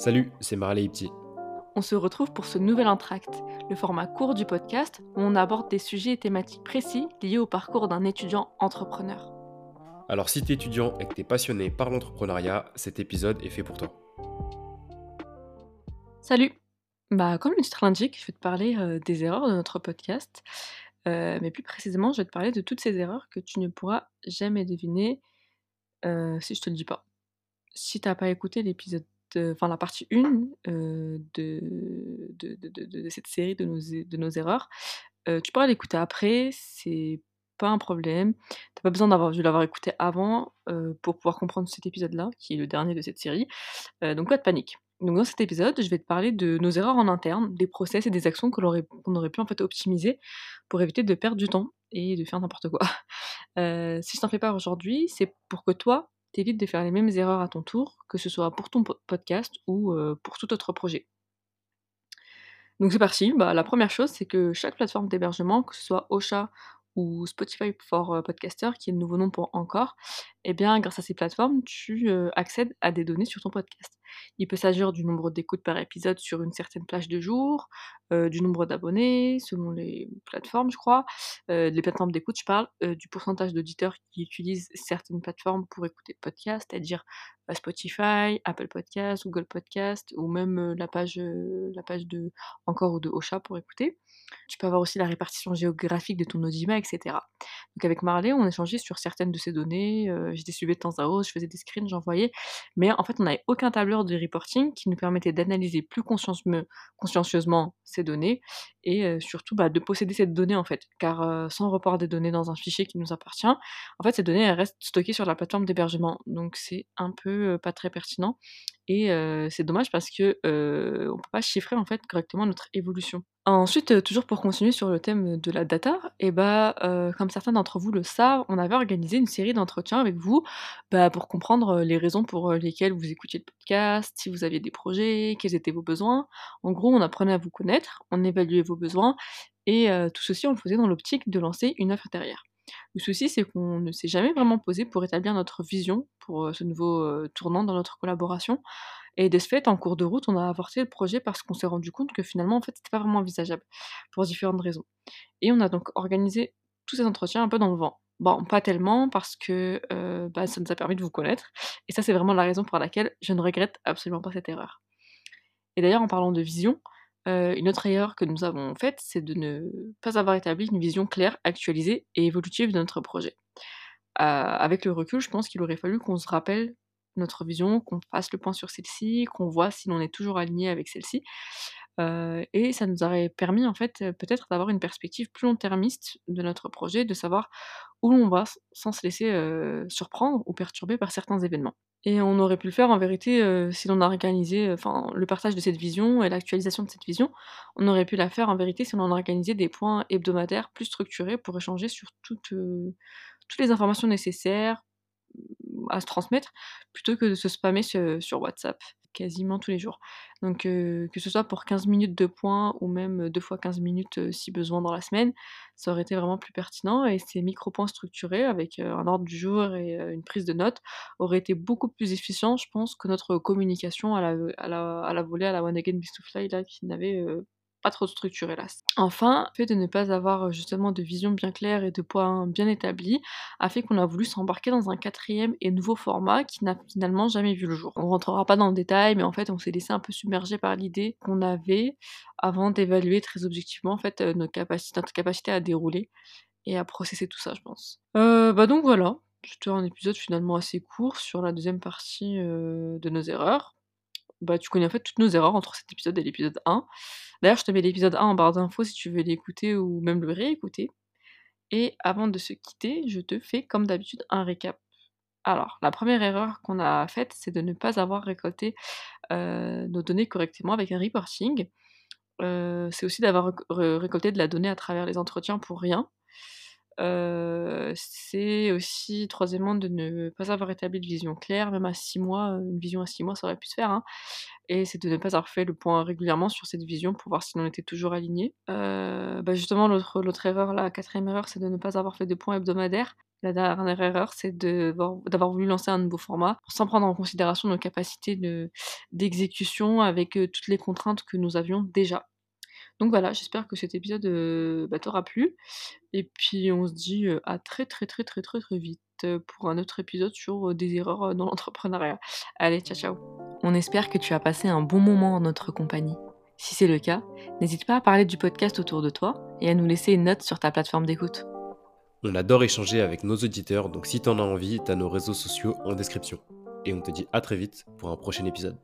Salut, c'est Marley Ipti. On se retrouve pour ce nouvel entracte, le format court du podcast où on aborde des sujets et thématiques précis liés au parcours d'un étudiant entrepreneur. Alors si t'es étudiant et que t'es passionné par l'entrepreneuriat, cet épisode est fait pour toi. Salut Bah comme le titre l'indique, je vais te parler euh, des erreurs de notre podcast. Euh, mais plus précisément, je vais te parler de toutes ces erreurs que tu ne pourras jamais deviner euh, si je te le dis pas. Si t'as pas écouté l'épisode enfin la partie 1 de, de, de, de, cette série de nos, de nos erreurs. tu pourras l'écouter après, c'est pas un problème. T'as pas besoin d'avoir dû l'avoir écouté avant pour pouvoir comprendre cet épisode-là, qui est le dernier de cette série. donc pas de panique. Donc dans cet épisode, je vais te parler de nos erreurs en interne, des process et des actions qu'on aurait, aurait pu en fait optimiser pour éviter de perdre du temps et de faire n'importe quoi. si je t'en fais pas aujourd'hui, c'est pour que toi, t'évites de faire les mêmes erreurs à ton tour, que ce soit pour ton podcast ou pour tout autre projet. Donc c'est parti, bah, la première chose c'est que chaque plateforme d'hébergement, que ce soit Ocha ou Spotify for euh, Podcaster, qui est le nouveau nom pour Encore, eh bien, grâce à ces plateformes, tu euh, accèdes à des données sur ton podcast. Il peut s'agir du nombre d'écoutes par épisode sur une certaine plage de jour, euh, du nombre d'abonnés, selon les plateformes, je crois. les plateformes d'écoute, je parle du pourcentage d'auditeurs qui utilisent certaines plateformes pour écouter le podcast, c'est-à-dire Spotify, Apple Podcast, Google Podcast, ou même la, page, la page de Encore ou de Ocha pour écouter. Tu peux avoir aussi la répartition géographique de ton audimat, etc. Donc avec Marley, on échangeait sur certaines de ces données, euh, je de temps à autre, je faisais des screens, j'envoyais, mais en fait on n'avait aucun tableur de reporting qui nous permettait d'analyser plus consciencieusement ces données et surtout bah, de posséder cette donnée en fait, car sans report des données dans un fichier qui nous appartient, en fait ces données restent stockées sur la plateforme d'hébergement, donc c'est un peu pas très pertinent et c'est dommage parce que on peut pas chiffrer en fait correctement notre évolution. Ensuite, toujours pour continuer sur le thème de la data, et bah, comme certains d'entre vous le savent, on avait organisé une série d'entretiens avec vous bah, pour comprendre les raisons pour lesquelles vous écoutiez le podcast, si vous aviez des projets, quels étaient vos besoins. En gros, on apprenait à vous connaître, on évaluait vos besoins, et tout ceci, on le faisait dans l'optique de lancer une offre derrière. Le souci, c'est qu'on ne s'est jamais vraiment posé pour établir notre vision pour ce nouveau tournant dans notre collaboration. Et de ce fait, en cours de route, on a avorté le projet parce qu'on s'est rendu compte que finalement, en fait, c'était pas vraiment envisageable pour différentes raisons. Et on a donc organisé tous ces entretiens un peu dans le vent. Bon, pas tellement parce que bah, ça nous a permis de vous connaître. Et ça, c'est vraiment la raison pour laquelle je ne regrette absolument pas cette erreur. Et d'ailleurs, en parlant de vision, une autre erreur que nous avons faite, c'est de ne pas avoir établi une vision claire, actualisée et évolutive de notre projet. avec le recul, je pense qu'il aurait fallu qu'on se rappelle notre vision, qu'on fasse le point sur celle-ci, qu'on voit si l'on est toujours aligné avec celle-ci. et ça nous aurait permis en fait peut-être d'avoir une perspective plus long-termiste de notre projet, de savoir où l'on va sans se laisser surprendre ou perturber par certains événements. Et on aurait pu le faire en vérité si l'on a organisé enfin le partage de cette vision et l'actualisation de cette vision, on aurait pu la faire en vérité si on a organisé des points hebdomadaires plus structurés pour échanger sur toutes, toutes les informations nécessaires à se transmettre, plutôt que de se spammer sur, WhatsApp quasiment tous les jours. Donc que ce soit pour 15 minutes de points ou même deux fois 15 minutes si besoin dans la semaine, ça aurait été vraiment plus pertinent et ces micro-points structurés avec un ordre du jour et une prise de notes auraient été beaucoup plus efficients, je pense, que notre communication à la, volée, à la One Again Beast là, qui n'avait pas trop structuré là. Enfin, le fait de ne pas avoir euh, justement de vision bien claire et de points bien établis a fait qu'on a voulu s'embarquer dans un quatrième et nouveau format qui n'a finalement jamais vu le jour. On rentrera pas dans le détail, mais en fait on s'est laissé un peu submerger par l'idée qu'on avait avant d'évaluer très objectivement en euh, notre capacité, notre capacité à dérouler et à processer tout ça, je pense. Euh, bah donc voilà, c'était un épisode finalement assez court sur la deuxième partie de nos erreurs bah, tu connais en fait toutes nos erreurs entre cet épisode et l'épisode 1. D'ailleurs, je te mets l'épisode 1 en barre d'infos si tu veux l'écouter ou même le réécouter. Et avant de se quitter, je te fais comme d'habitude un récap. Alors, la première erreur qu'on a faite, c'est de ne pas avoir récolté euh, nos données correctement avec un reporting. Euh, c'est aussi d'avoir récolté de la donnée à travers les entretiens pour rien c'est aussi, troisièmement, de ne pas avoir établi de vision claire, même à 6 mois, une vision à 6 mois, ça aurait pu se faire, hein et c'est de ne pas avoir fait le point régulièrement sur cette vision pour voir si l'on était toujours aligné. bah, justement, l'autre erreur, la quatrième erreur, c'est de ne pas avoir fait de points hebdomadaires La dernière erreur, c'est d'avoir voulu lancer un nouveau format sans prendre en considération nos capacités d'exécution avec toutes les contraintes que nous avions déjà. Donc voilà, j'espère que cet épisode bah, t'aura plu. Et puis on se dit à très très très très très très vite pour un autre épisode sur des erreurs dans l'entrepreneuriat. Allez, ciao ciao. On espère que tu as passé un bon moment en notre compagnie. Si c'est le cas, n'hésite pas à parler du podcast autour de toi et à nous laisser une note sur ta plateforme d'écoute. On adore échanger avec nos auditeurs, donc si t'en as envie, t'as nos réseaux sociaux en description. Et on te dit à très vite pour un prochain épisode.